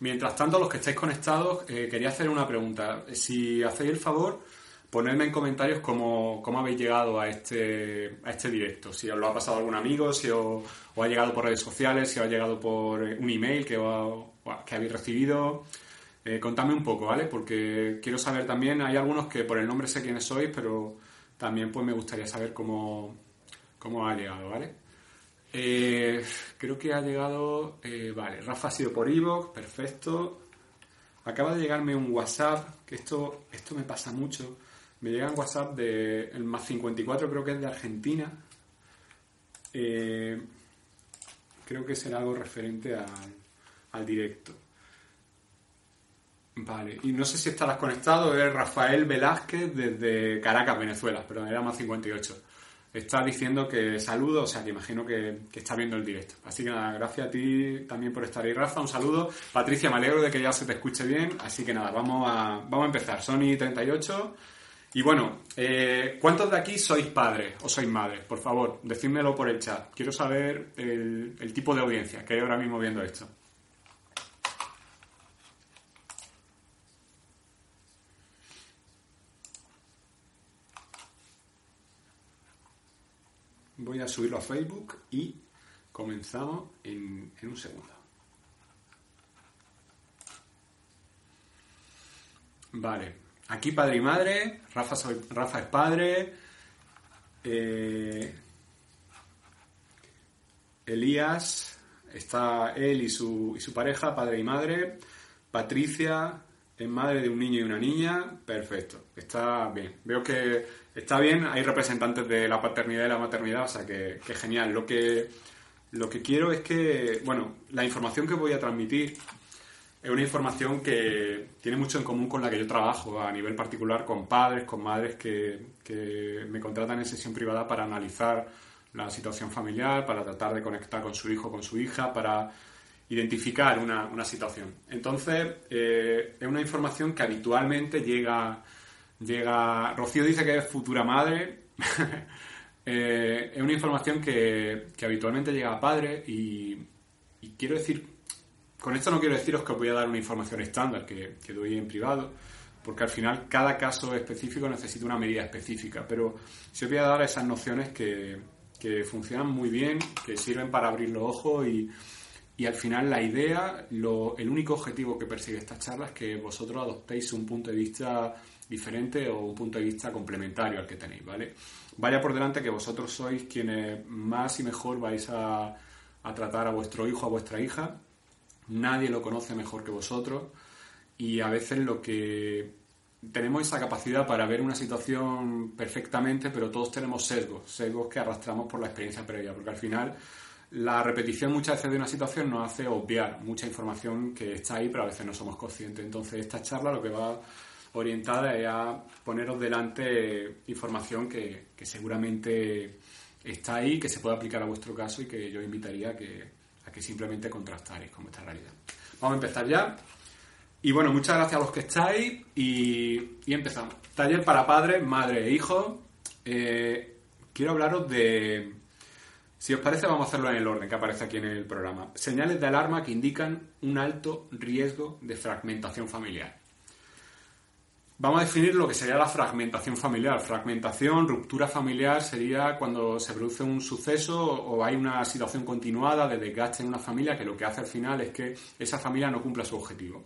Mientras tanto, los que estáis conectados, eh, quería hacer una pregunta. Si hacéis el favor, ponedme en comentarios cómo, habéis llegado a este, a este directo. Si os lo ha pasado algún amigo, si os, ha llegado por redes sociales, si os ha llegado por un email que, que habéis recibido. Eh, contadme un poco, ¿vale? Porque quiero saber también, hay algunos que por el nombre sé quiénes sois, pero también pues me gustaría saber cómo, cómo ha llegado, ¿vale? Eh, creo que ha llegado. Eh, vale, Rafa ha sido por Evox, perfecto. Acaba de llegarme un WhatsApp, que esto, esto me pasa mucho. Me llega un WhatsApp de el más 54, creo que es de Argentina. Eh, creo que será algo referente al, al directo. Vale, y no sé si estarás conectado, es Rafael Velázquez desde Caracas, Venezuela, pero era más 58 está diciendo que saludo, o sea que imagino que, está viendo el directo. Así que nada, gracias a ti también por estar ahí, Rafa, un saludo. Patricia, me alegro de que ya se te escuche bien, así que nada, vamos a, vamos a empezar. Sony 38. Y bueno, eh, ¿cuántos de aquí sois padres o sois madres? Por favor, decídmelo por el chat. Quiero saber el, el tipo de audiencia que hay ahora mismo viendo esto. Voy a subirlo a Facebook y comenzamos en, un segundo. Vale, aquí padre y madre, Rafa, Rafa es padre, eh, Elías, está él y su, y su pareja, padre y madre, Patricia es madre de un niño y una niña, perfecto, está bien. Veo que está bien, hay representantes de la paternidad y la maternidad, o sea que, genial. Lo que, lo que quiero es que, bueno, la información que voy a transmitir es una información que tiene mucho en común con la que yo trabajo a nivel particular con padres, con madres que, que me contratan en sesión privada para analizar la situación familiar, para tratar de conectar con su hijo, con su hija, para identificar una, una situación. Entonces, eh, es una información que habitualmente llega Llega. Rocío dice que es futura madre. Eh, es una información que, habitualmente llega a padres y, quiero decir. Con esto no quiero deciros que os voy a dar una información estándar que, que doy en privado, porque al final cada caso específico necesita una medida específica, pero os voy a dar esas nociones que, que funcionan muy bien, que sirven para abrir los ojos y, y al final la idea, lo, el único objetivo que persigue esta charla es que vosotros adoptéis un punto de vista diferente o un punto de vista complementario al que tenéis, ¿vale? Vaya por delante que vosotros sois quienes más y mejor vais a, tratar a vuestro hijo, a vuestra hija. Nadie lo conoce mejor que vosotros y a veces lo que tenemos esa capacidad para ver una situación perfectamente, pero todos tenemos sesgos, sesgos que arrastramos por la experiencia previa, porque al final la repetición muchas veces de una situación nos hace obviar mucha información que está ahí, pero a veces no somos conscientes. Entonces, esta charla lo que va orientada a poneros delante información que, seguramente está ahí, que se puede aplicar a vuestro caso y que yo invitaría a que, a que simplemente contrastaréis con vuestra realidad. Vamos a empezar ya. Y bueno, muchas gracias a los que estáis y, empezamos. Taller para padres, madre e hijos. Eh, quiero hablaros de... Si os parece, vamos a hacerlo en el orden que aparece aquí en el programa. Señales de alarma que indican un alto riesgo de fragmentación familiar. Vamos a definir lo que sería la fragmentación familiar. Fragmentación, ruptura familiar sería cuando se produce un suceso o hay una situación continuada de desgaste en una familia que lo que hace al final es que esa familia no cumpla su objetivo.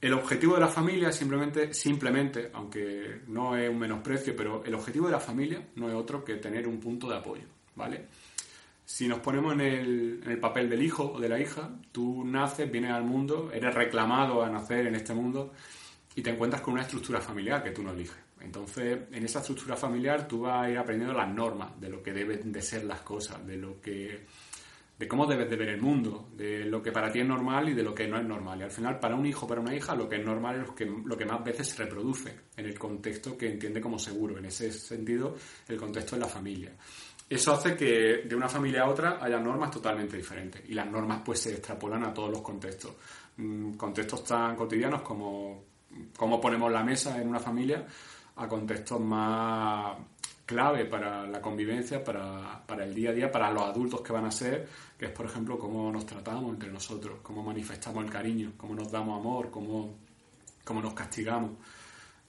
El objetivo de la familia simplemente, simplemente, aunque no es un menosprecio, pero el objetivo de la familia no es otro que tener un punto de apoyo, ¿vale? Si nos ponemos en el, papel del hijo o de la hija, tú naces, vienes al mundo, eres reclamado a nacer en este mundo y te encuentras con una estructura familiar que tú no eliges. Entonces, en esa estructura familiar tú vas a ir aprendiendo las normas de lo que deben de ser las cosas, de lo que de cómo debes de ver el mundo, de lo que para ti es normal y de lo que no es normal. Y al final, para un hijo, para una hija, lo que es normal es lo que, lo que más veces se reproduce en el contexto que entiende como seguro. En ese sentido, el contexto de la familia. Eso hace que de una familia a otra haya normas totalmente diferentes. Y las normas pues se extrapolan a todos los contextos. Mm, contextos tan cotidianos como cómo ponemos la mesa en una familia a contextos más clave para la convivencia, para, para, el día a día, para los adultos que van a ser, que es, por ejemplo, cómo nos tratamos entre nosotros, cómo manifestamos el cariño, cómo nos damos amor, cómo, cómo nos castigamos.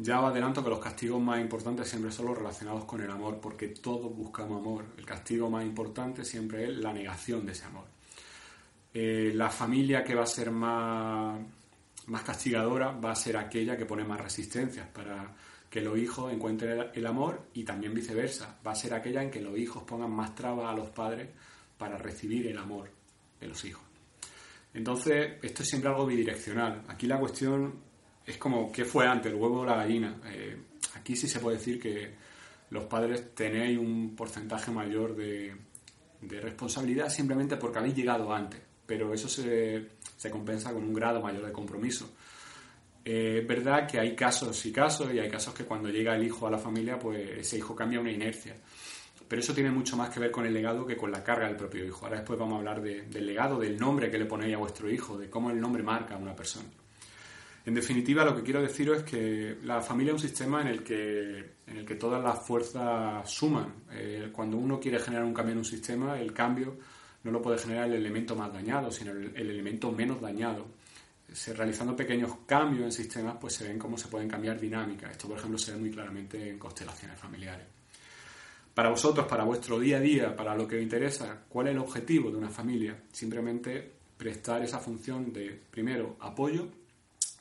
Ya adelanto que los castigos más importantes siempre son los relacionados con el amor, porque todos buscamos amor. El castigo más importante siempre es la negación de ese amor. Eh, la familia que va a ser más, más castigadora va a ser aquella que pone más resistencias para que los hijos encuentren el amor y también viceversa. Va a ser aquella en que los hijos pongan más trabas a los padres para recibir el amor de los hijos. Entonces, esto es siempre algo bidireccional. Aquí la cuestión es como, ¿qué fue antes, el huevo o la gallina? Eh, aquí sí se puede decir que los padres tenéis un porcentaje mayor de, de responsabilidad simplemente porque habéis llegado antes, pero eso se, compensa con un grado mayor de compromiso. Eh, es verdad que hay casos y casos, y hay casos que cuando llega el hijo a la familia, pues ese hijo cambia una inercia. Pero eso tiene mucho más que ver con el legado que con la carga del propio hijo. Ahora después vamos a hablar del legado, del nombre que le ponéis a vuestro hijo, de cómo el nombre marca a una persona. En definitiva, lo que quiero deciros es que la familia es un sistema en el que, en el que todas las fuerzas suman. Eh, cuando uno quiere generar un cambio en un sistema, el cambio no lo puede generar el elemento más dañado, sino el, el elemento menos dañado. Se, realizando pequeños cambios en sistemas, pues se ven cómo se pueden cambiar dinámicas. Esto, por ejemplo, se ve muy claramente en constelaciones familiares. Para vosotros, para vuestro día a día, para lo que os interesa, ¿cuál es el objetivo de una familia? Simplemente prestar esa función de, primero, apoyo,